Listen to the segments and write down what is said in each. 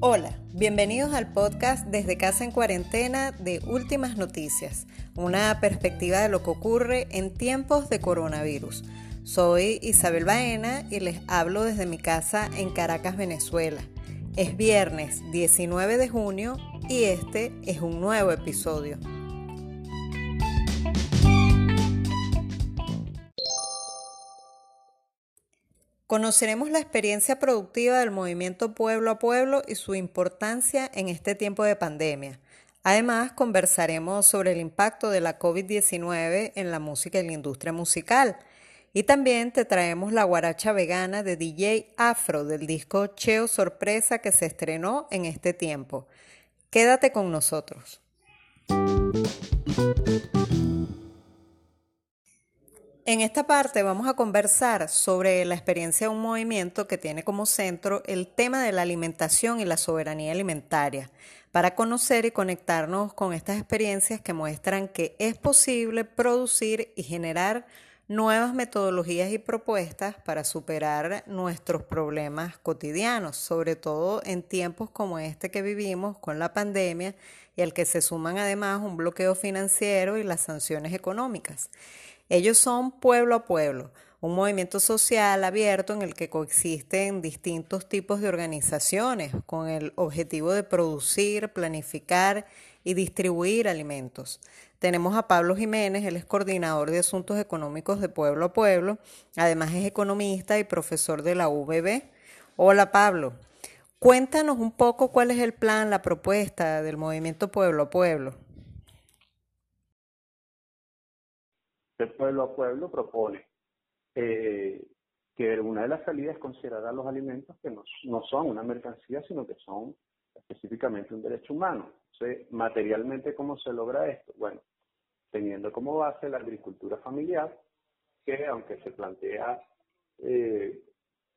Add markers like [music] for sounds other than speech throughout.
Hola, bienvenidos al podcast Desde Casa en Cuarentena de Últimas Noticias, una perspectiva de lo que ocurre en tiempos de coronavirus. Soy Isabel Baena y les hablo desde mi casa en Caracas, Venezuela. Es viernes 19 de junio y este es un nuevo episodio. Conoceremos la experiencia productiva del movimiento Pueblo a Pueblo y su importancia en este tiempo de pandemia. Además, conversaremos sobre el impacto de la COVID-19 en la música y la industria musical. Y también te traemos la guaracha vegana de DJ Afro del disco Cheo Sorpresa que se estrenó en este tiempo. Quédate con nosotros. En esta parte vamos a conversar sobre la experiencia de un movimiento que tiene como centro el tema de la alimentación y la soberanía alimentaria, para conocer y conectarnos con estas experiencias que muestran que es posible producir y generar nuevas metodologías y propuestas para superar nuestros problemas cotidianos, sobre todo en tiempos como este que vivimos con la pandemia y al que se suman además un bloqueo financiero y las sanciones económicas. Ellos son Pueblo a Pueblo, un movimiento social abierto en el que coexisten distintos tipos de organizaciones con el objetivo de producir, planificar y distribuir alimentos. Tenemos a Pablo Jiménez, él es coordinador de asuntos económicos de Pueblo a Pueblo, además es economista y profesor de la UBB. Hola Pablo, cuéntanos un poco cuál es el plan, la propuesta del movimiento Pueblo a Pueblo. De pueblo a pueblo propone eh, que una de las salidas es considerar los alimentos que no, no, son una mercancía, sino que son específicamente un derecho humano. Entonces, materialmente, ¿cómo se logra esto? Bueno, teniendo como base la agricultura familiar, que aunque se plantea eh,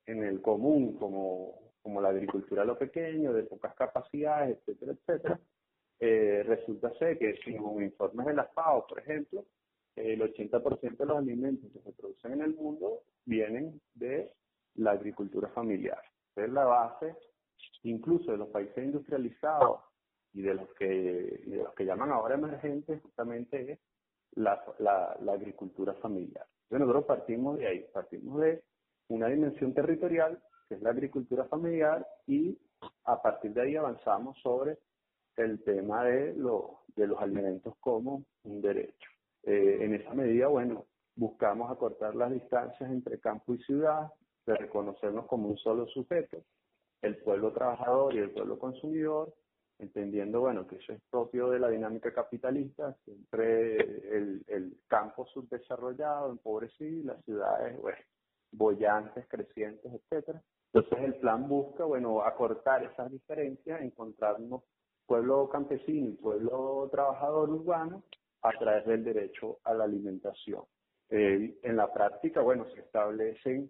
en el común como, como la agricultura a lo pequeño, de pocas capacidades, etcétera, etcétera, eh, resulta ser que según informes de la FAO, por ejemplo, el 80% de los alimentos que se producen en el mundo vienen de la agricultura familiar. Es la base, incluso de los países industrializados y de los que, de los que llaman ahora emergentes, justamente es la, la, la agricultura familiar. Entonces nosotros partimos de ahí, partimos de una dimensión territorial, que es la agricultura familiar, y a partir de ahí avanzamos sobre el tema de, lo, de los alimentos como un derecho. Eh, en esa medida, bueno, buscamos acortar las distancias entre campo y ciudad, de reconocernos como un solo sujeto, el pueblo trabajador y el pueblo consumidor, entendiendo, bueno, que eso es propio de la dinámica capitalista, siempre el, el campo subdesarrollado, empobrecido, las ciudades, bueno, bollantes, crecientes, etcétera. Entonces el plan busca, bueno, acortar esas diferencias, encontrarnos pueblo campesino y pueblo trabajador urbano a través del derecho a la alimentación. Eh, en la práctica, bueno, se establecen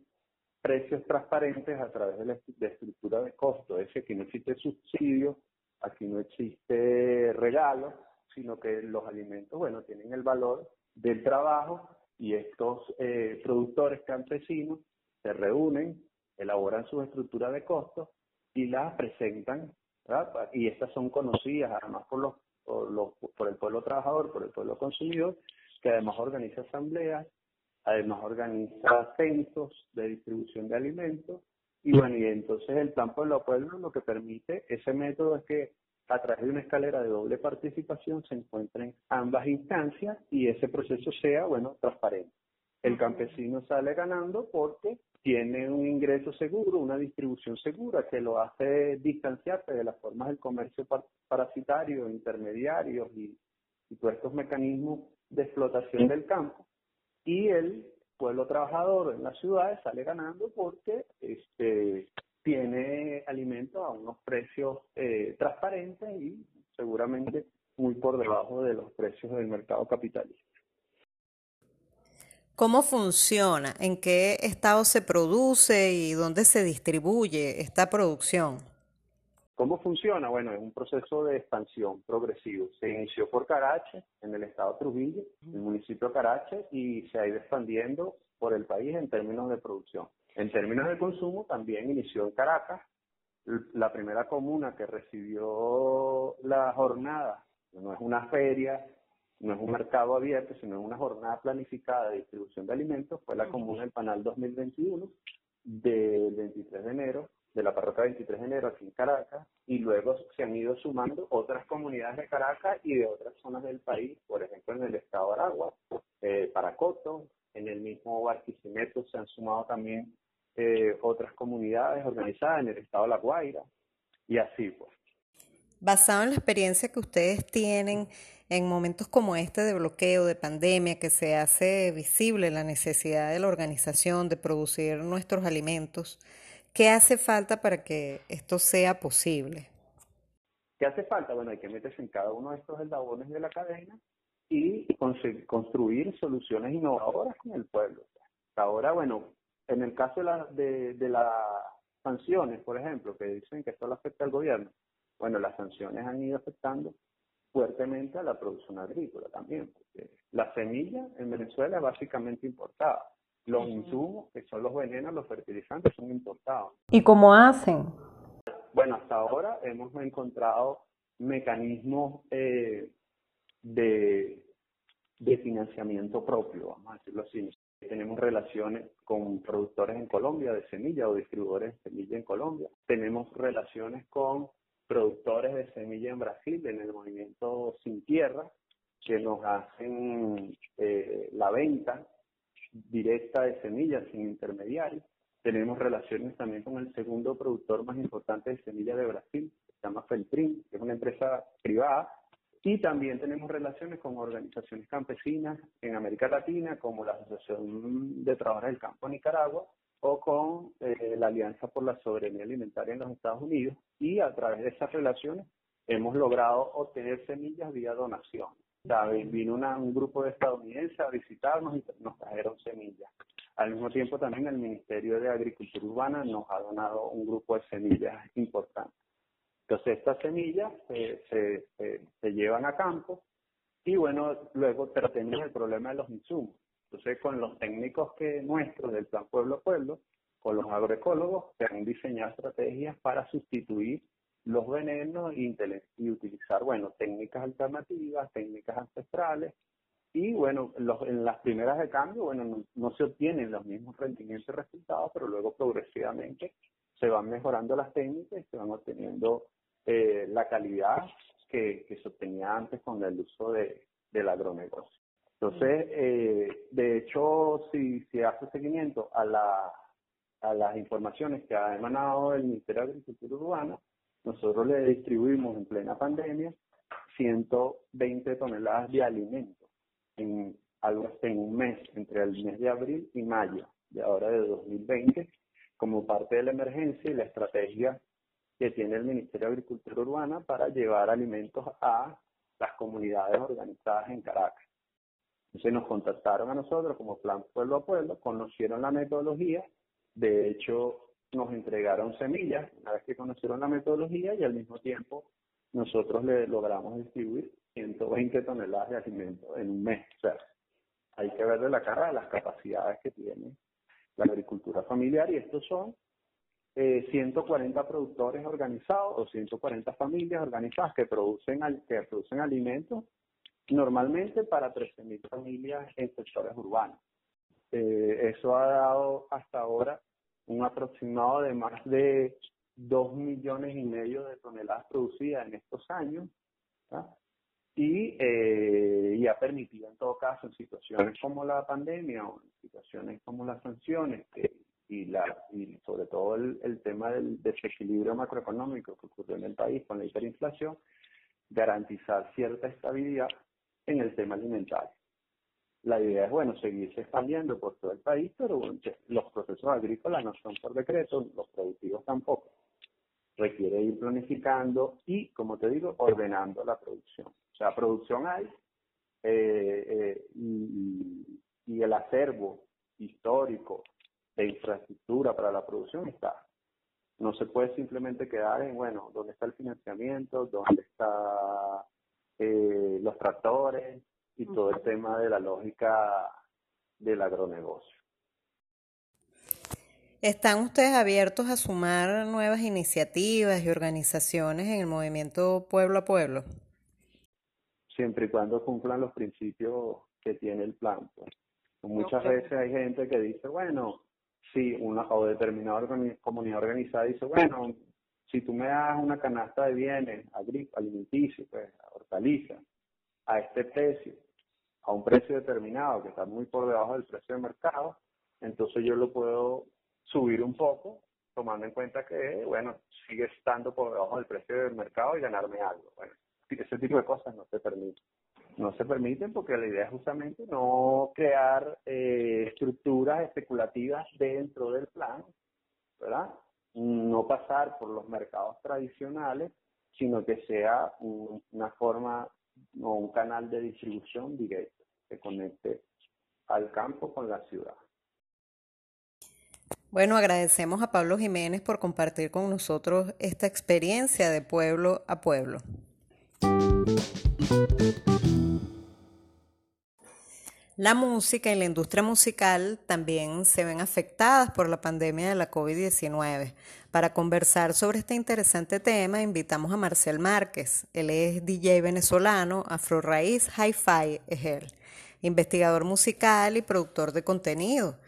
precios transparentes a través de la estructura de costo, es decir, aquí no existe subsidio, aquí no existe regalo, sino que los alimentos, bueno, tienen el valor del trabajo y estos eh, productores campesinos se reúnen, elaboran su estructura de costos y las presentan, ¿verdad? y estas son conocidas además por los por, por el pueblo trabajador, por el pueblo consumidor, que además organiza asambleas, además organiza censos de distribución de alimentos, y bueno, y entonces el plan Pueblo a Pueblo lo que permite ese método es que a través de una escalera de doble participación se encuentren ambas instancias y ese proceso sea, bueno, transparente. El campesino sale ganando porque tiene un ingreso seguro, una distribución segura que lo hace distanciarse de las formas del comercio parasitario, intermediarios y, todos estos mecanismos de explotación del campo. Y el pueblo trabajador en las ciudades sale ganando porque este, tiene alimentos a unos precios eh, transparentes y seguramente muy por debajo de los precios del mercado capitalista. ¿Cómo funciona? ¿En qué estado se produce y dónde se distribuye esta producción? ¿Cómo funciona? Bueno, es un proceso de expansión progresivo. Se inició por Carache, en el estado de Trujillo, el municipio de Carache, y se ha ido expandiendo por el país en términos de producción. En términos de consumo, también inició en Caracas, la primera comuna que recibió la jornada, no es una feria, no es un mercado abierto, sino es una jornada planificada de distribución de alimentos, fue la comuna del Panal 2021, del 23 de enero de la parroquia 23 de enero aquí en Caracas y luego se han ido sumando otras comunidades de Caracas y de otras zonas del país, por ejemplo en el estado de Aragua, eh, Paracoto, en el mismo Barquisimeto se han sumado también eh, otras comunidades organizadas en el estado de La Guaira y así pues. Basado en la experiencia que ustedes tienen en momentos como este de bloqueo, de pandemia, que se hace visible la necesidad de la organización de producir nuestros alimentos, ¿Qué hace falta para que esto sea posible? ¿Qué hace falta? Bueno, hay que meterse en cada uno de estos eslabones de la cadena y construir soluciones innovadoras con el pueblo. Ahora, bueno, en el caso de, la, de, de las sanciones, por ejemplo, que dicen que esto le afecta al gobierno, bueno, las sanciones han ido afectando fuertemente a la producción agrícola también, porque la semilla en Venezuela es básicamente importada. Los insumos, que son los venenos, los fertilizantes, son importados. ¿Y cómo hacen? Bueno, hasta ahora hemos encontrado mecanismos eh, de, de financiamiento propio, vamos a decirlo así. Tenemos relaciones con productores en Colombia de semilla o distribuidores de semilla en Colombia. Tenemos relaciones con productores de semilla en Brasil, en el movimiento Sin Tierra, que nos hacen eh, la venta directa de semillas sin intermediarios. Tenemos relaciones también con el segundo productor más importante de semillas de Brasil, que se llama Feltrin, que es una empresa privada. Y también tenemos relaciones con organizaciones campesinas en América Latina, como la Asociación de Trabajadores del Campo de Nicaragua, o con eh, la Alianza por la Soberanía Alimentaria en los Estados Unidos. Y a través de esas relaciones hemos logrado obtener semillas vía donación. Vino un grupo de estadounidenses a visitarnos y nos trajeron semillas. Al mismo tiempo también el Ministerio de Agricultura Urbana nos ha donado un grupo de semillas importantes. Entonces estas semillas se, llevan a campo y bueno, luego tenemos el problema de los insumos. Entonces con los técnicos que nuestros del plan pueblo a pueblo, con los agroecólogos, se han diseñado estrategias para sustituir los venenos y, utilizar, bueno, técnicas alternativas, técnicas ancestrales. Y bueno, en las primeras de cambio, bueno, no, se obtienen los mismos rendimientos y resultados, pero luego progresivamente se van mejorando las técnicas y se van obteniendo eh, la calidad que, se obtenía antes con el uso de, del agronegocio. Entonces, eh, de hecho, si se hace seguimiento a, la, a las informaciones que ha emanado el Ministerio de Agricultura Urbana, nosotros le distribuimos en plena pandemia 120 toneladas de alimentos en, en un mes, entre el mes de abril y mayo de ahora de 2020, como parte de la emergencia y la estrategia que tiene el Ministerio de Agricultura Urbana para llevar alimentos a las comunidades organizadas en Caracas. Entonces nos contactaron a nosotros como plan pueblo a pueblo, conocieron la metodología, de hecho nos entregaron semillas una vez que conocieron la metodología y al mismo tiempo nosotros le logramos distribuir 120 toneladas de alimentos en un mes. Hay que verle la cara de las capacidades que tiene la agricultura familiar y estos son eh, 140 productores organizados o 140 familias organizadas que producen, que producen alimentos normalmente para 13.000 familias en sectores urbanos. Eh, eso ha dado hasta ahora un aproximado de más de 2 millones y medio de toneladas producidas en estos años y, eh, y ha permitido en todo caso en situaciones como la pandemia o en situaciones como las sanciones y, la, y sobre todo el, el tema del desequilibrio macroeconómico que ocurrió en el país con la hiperinflación, garantizar cierta estabilidad en el tema alimentario. La idea es, bueno, seguirse expandiendo por todo el país, pero los procesos agrícolas no son por decreto, los productivos tampoco. Requiere ir planificando y, como te digo, ordenando la producción. O sea, producción hay eh, eh, y, y el acervo histórico de infraestructura para la producción está. No se puede simplemente quedar en, bueno, ¿dónde está el financiamiento? ¿Dónde están eh, los tractores? Y todo el tema de la lógica del agronegocio. ¿Están ustedes abiertos a sumar nuevas iniciativas y organizaciones en el movimiento pueblo a pueblo? Siempre y cuando cumplan los principios que tiene el plan. Pues. Muchas veces hay gente que dice, bueno, si una o determinada comunidad organizada dice, bueno, si tú me das una canasta de bienes alimenticios, pues, hortalizas, a este precio, a un precio determinado que está muy por debajo del precio de mercado, entonces yo lo puedo subir un poco, tomando en cuenta que, bueno, sigue estando por debajo del precio del mercado y ganarme algo. Bueno, ese tipo de cosas no se permiten. No se permiten porque la idea es justamente no crear eh, estructuras especulativas dentro del plan, ¿verdad? No pasar por los mercados tradicionales, sino que sea una forma o un canal de distribución directo que conecte al campo con la ciudad. Bueno, agradecemos a Pablo Jiménez por compartir con nosotros esta experiencia de pueblo a pueblo. La música y la industria musical también se ven afectadas por la pandemia de la COVID-19. Para conversar sobre este interesante tema, invitamos a Marcel Márquez. Él es DJ venezolano, Afro Raíz Hi-Fi es él, investigador musical y productor de contenido.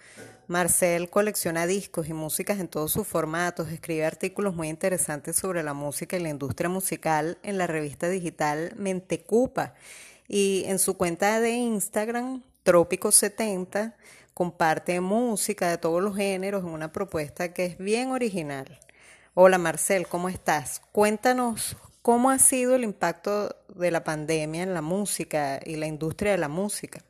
Marcel colecciona discos y músicas en todos sus formatos, escribe artículos muy interesantes sobre la música y la industria musical en la revista digital Mentecupa y en su cuenta de Instagram, Trópico70, comparte música de todos los géneros en una propuesta que es bien original. Hola Marcel, ¿cómo estás? Cuéntanos cómo ha sido el impacto de la pandemia en la música y la industria de la música.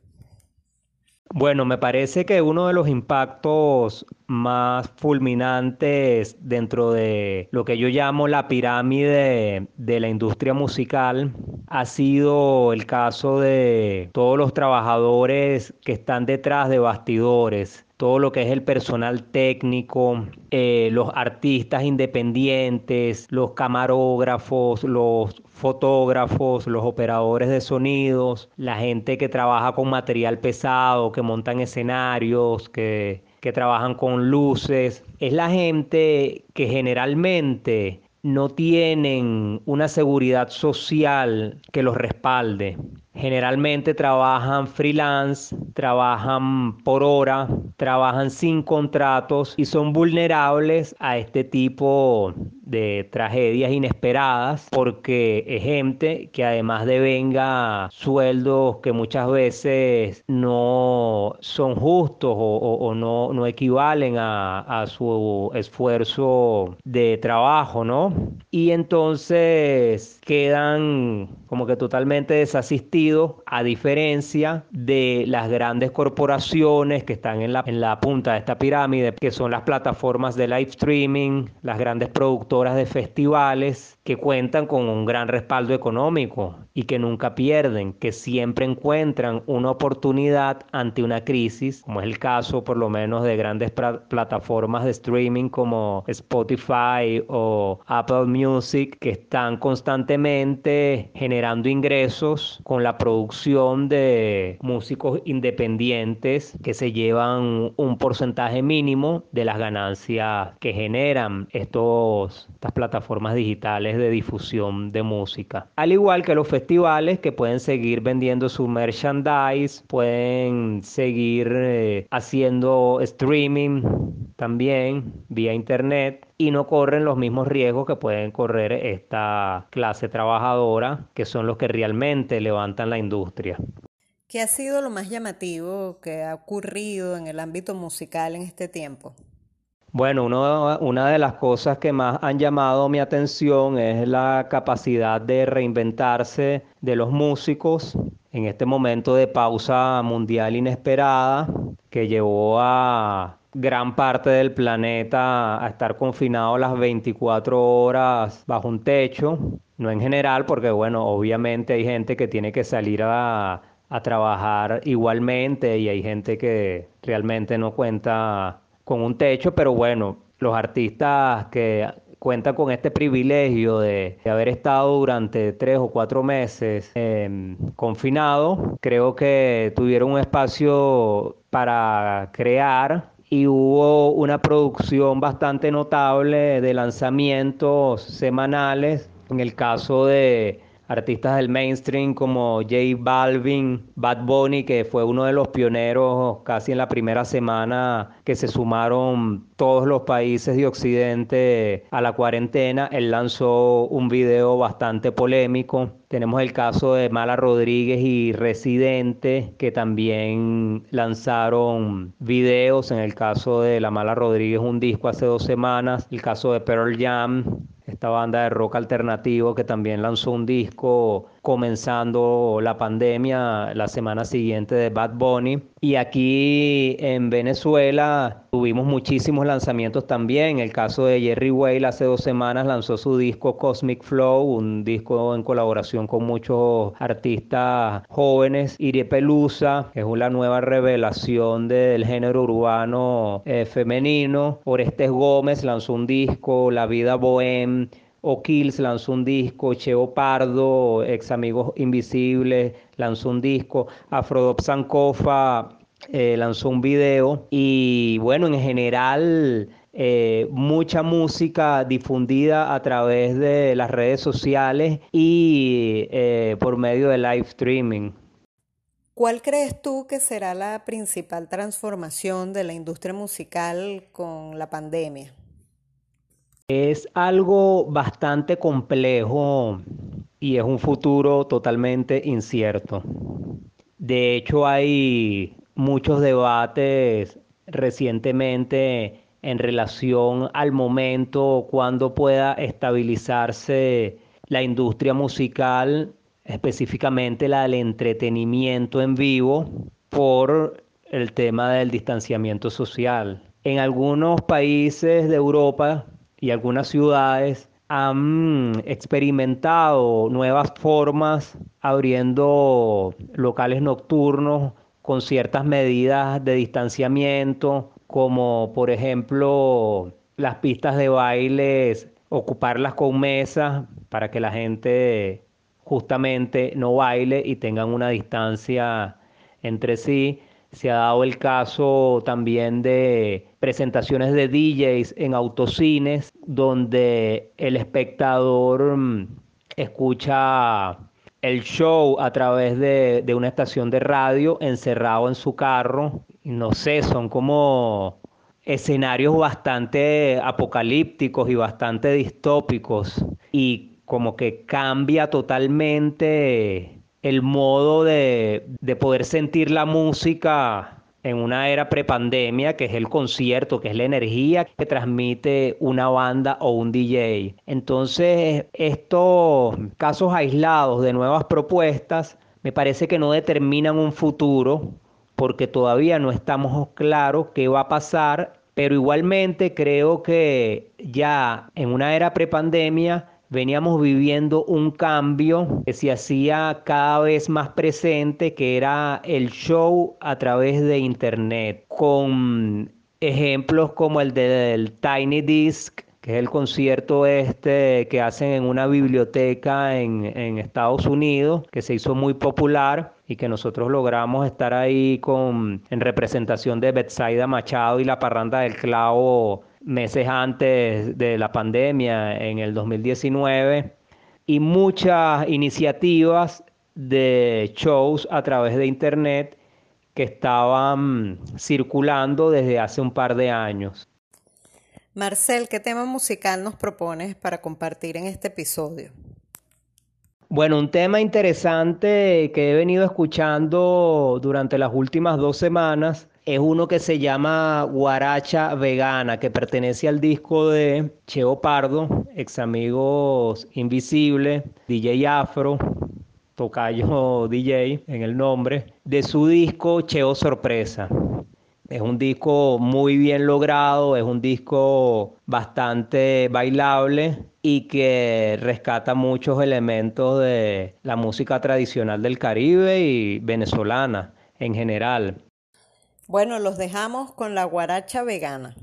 Bueno, me parece que uno de los impactos más fulminantes dentro de lo que yo llamo la pirámide de la industria musical ha sido el caso de todos los trabajadores que están detrás de bastidores, todo lo que es el personal técnico, eh, los artistas independientes, los camarógrafos, los fotógrafos, los operadores de sonidos, la gente que trabaja con material pesado, que montan escenarios, que, que trabajan con luces. Es la gente que generalmente no tienen una seguridad social que los respalde. Generalmente trabajan freelance, trabajan por hora, trabajan sin contratos y son vulnerables a este tipo de tragedias inesperadas porque es gente que además de venga sueldos que muchas veces no son justos o, no, no, equivalen a, a, su esfuerzo de trabajo, ¿no? Y entonces quedan como que totalmente desasistidos a diferencia de las grandes corporaciones que están en la, en la punta de esta pirámide, que son las plataformas de live streaming, las grandes productoras de festivales que cuentan con un gran respaldo económico y que nunca pierden, que siempre encuentran una oportunidad ante una crisis, como es el caso por lo menos de grandes plataformas de streaming como Spotify o Apple Music, que están constantemente generando ingresos con la producción de músicos independientes que se llevan un porcentaje mínimo de las ganancias que generan estos, estas plataformas digitales de difusión de música. Al igual que los festivales que pueden seguir vendiendo su merchandise, pueden seguir eh, haciendo streaming también vía internet y no corren los mismos riesgos que pueden correr esta clase trabajadora, que son los que realmente levantan la industria. ¿Qué ha sido lo más llamativo que ha ocurrido en el ámbito musical en este tiempo? Bueno, una de las cosas que más han llamado mi atención es la capacidad de reinventarse de los músicos en este momento de pausa mundial inesperada que llevó a gran parte del planeta a estar confinado las 24 horas bajo un techo, no en general, porque bueno, obviamente hay gente que tiene que salir a, a trabajar igualmente y hay gente que realmente no cuenta con un techo, pero bueno, los artistas que cuentan con este privilegio de, haber estado durante tres o cuatro meses eh, confinados, creo que tuvieron un espacio para crear y hubo una producción bastante notable de lanzamientos semanales. En el caso de artistas del mainstream como J Balvin, Bad Bunny, que fue uno de los pioneros casi en la primera semana que se sumaron todos los países de Occidente a la cuarentena. Él lanzó un video bastante polémico. Tenemos el caso de Mala Rodríguez y Residente, que también lanzaron videos. En el caso de La Mala Rodríguez, un disco hace dos semanas. El caso de Pearl Jam, esta banda de rock alternativo que también lanzó un disco comenzando la pandemia la semana siguiente de Bad Bunny. Y aquí en Venezuela tuvimos muchísimos lanzamientos también. El caso de Jerry Whale hace dos semanas lanzó su disco Cosmic Flow, un disco en colaboración con muchos artistas jóvenes. Irie Pelusa, que es una nueva revelación del género urbano eh, femenino. Orestes Gómez lanzó un disco, La Vida Bohem. O'Kills lanzó un disco, Cheo Pardo, ex Amigos Invisibles, lanzó un disco, Afrodop Sankofa eh, lanzó un video y bueno, en general eh, mucha música difundida a través de las redes sociales y eh, por medio de live streaming. ¿Cuál crees tú que será la principal transformación de la industria musical con la pandemia? Es algo bastante complejo y es un futuro totalmente incierto. De hecho, hay muchos debates recientemente en relación al momento cuando pueda estabilizarse la industria musical, específicamente la del entretenimiento en vivo, por el tema del distanciamiento social. En algunos países de Europa y algunas ciudades han experimentado nuevas formas abriendo locales nocturnos con ciertas medidas de distanciamiento, como por ejemplo las pistas de bailes, ocuparlas con mesas para que la gente justamente no baile y tengan una distancia entre sí. Se ha dado el caso también de presentaciones de DJs en autocines donde el espectador mm, escucha el show a través de, una estación de radio encerrado en su carro. No sé, son como escenarios bastante apocalípticos y bastante distópicos y como que cambia totalmente el modo de, poder sentir la música en una era prepandemia, que es el concierto, que es la energía que transmite una banda o un DJ. Entonces, estos casos aislados de nuevas propuestas me parece que no determinan un futuro, porque todavía no estamos claros qué va a pasar, pero igualmente creo que ya en una era prepandemia veníamos viviendo un cambio que se hacía cada vez más presente, que era el show a través de Internet, con ejemplos como el del Tiny Disc, que es el concierto este que hacen en una biblioteca en, Estados Unidos, que se hizo muy popular y que nosotros logramos estar ahí con, en representación de Betsaida Machado y la parranda del clavo meses antes de la pandemia, en el 2019, y muchas iniciativas de shows a través de Internet que estaban circulando desde hace un par de años. Marcel, ¿qué tema musical nos propones para compartir en este episodio? Bueno, un tema interesante que he venido escuchando durante las últimas dos semanas es uno que se llama Guaracha Vegana, que pertenece al disco de Cheo Pardo, ex amigos Invisible, DJ Afro, Tocayo [laughs] DJ en el nombre, de su disco Cheo Sorpresa. Es un disco muy bien logrado, es un disco bastante bailable y que rescata muchos elementos de la música tradicional del Caribe y venezolana en general. Bueno, los dejamos con la guaracha vegana.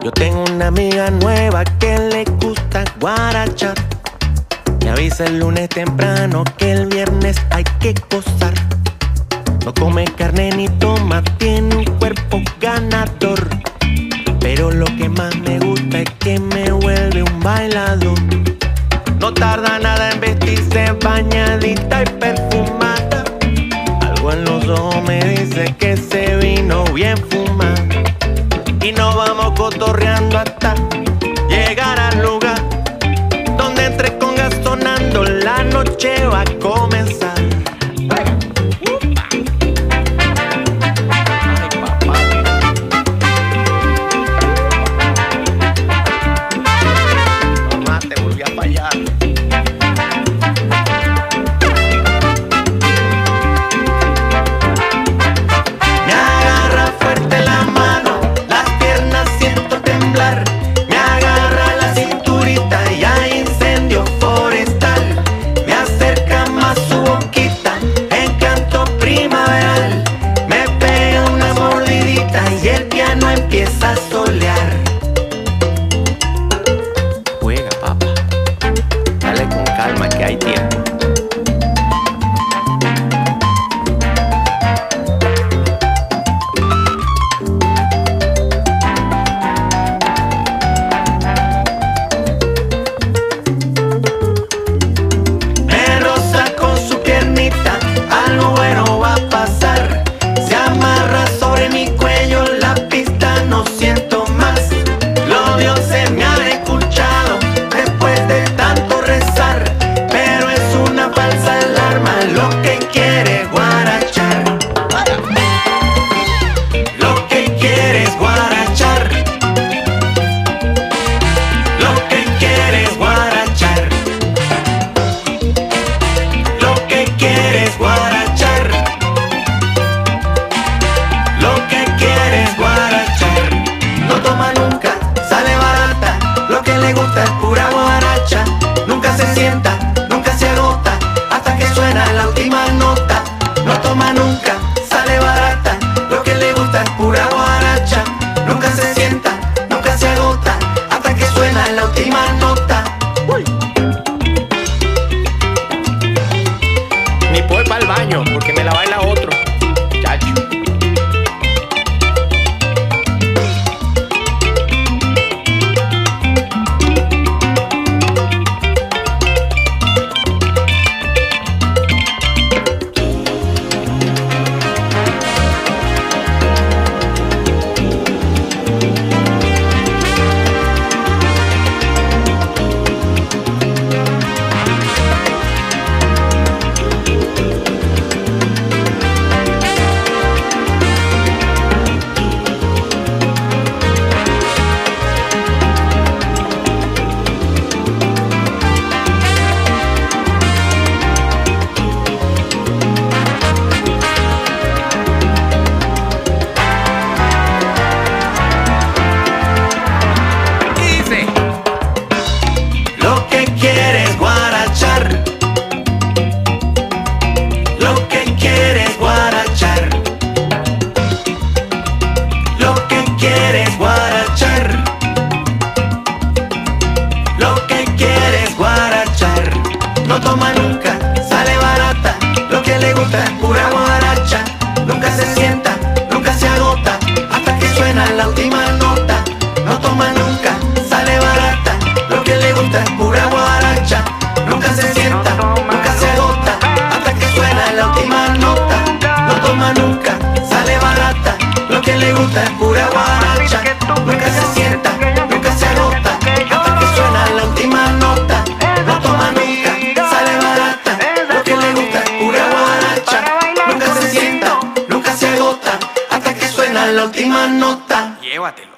Yo tengo una amiga nueva que le gusta guarachar. Me avisa el lunes temprano que el viernes hay que gozar. No come carne ni toma, tiene un cuerpo ganador. Pero lo que más me gusta es que me vuelve un bailador. No tarda nada en vestirse bañadita y perfumada. Algo en los ojos me dice que se vino bien fumada. Y nos vamos cotorreando hasta llegar al lugar donde entre con gas sonando la noche va a comenzar. Calma que Es pura guaracha. Nunca se sienta, nunca se agota. Hasta que suena la última nota. No toma nunca, sale barata. Lo que le gusta es pura guaracha. Nunca se sienta, nunca se agota. Hasta que suena la última nota. No toma nunca, sale barata. Lo que le gusta es pura guaracha. Nunca se sienta, la última nota Llévatelo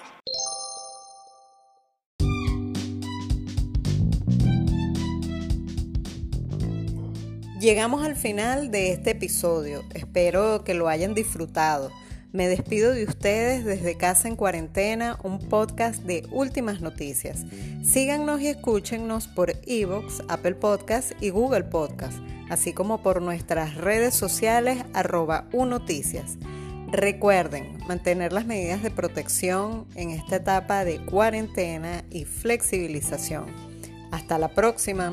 Llegamos al final de este episodio. Espero que lo hayan disfrutado. Me despido de ustedes desde Casa en Cuarentena, un podcast de últimas noticias. Síganos y escúchennos por Evox, Apple Podcast y Google Podcast, así como por nuestras redes sociales arroba unoticias. Recuerden mantener las medidas de protección en esta etapa de cuarentena y flexibilización. Hasta la próxima.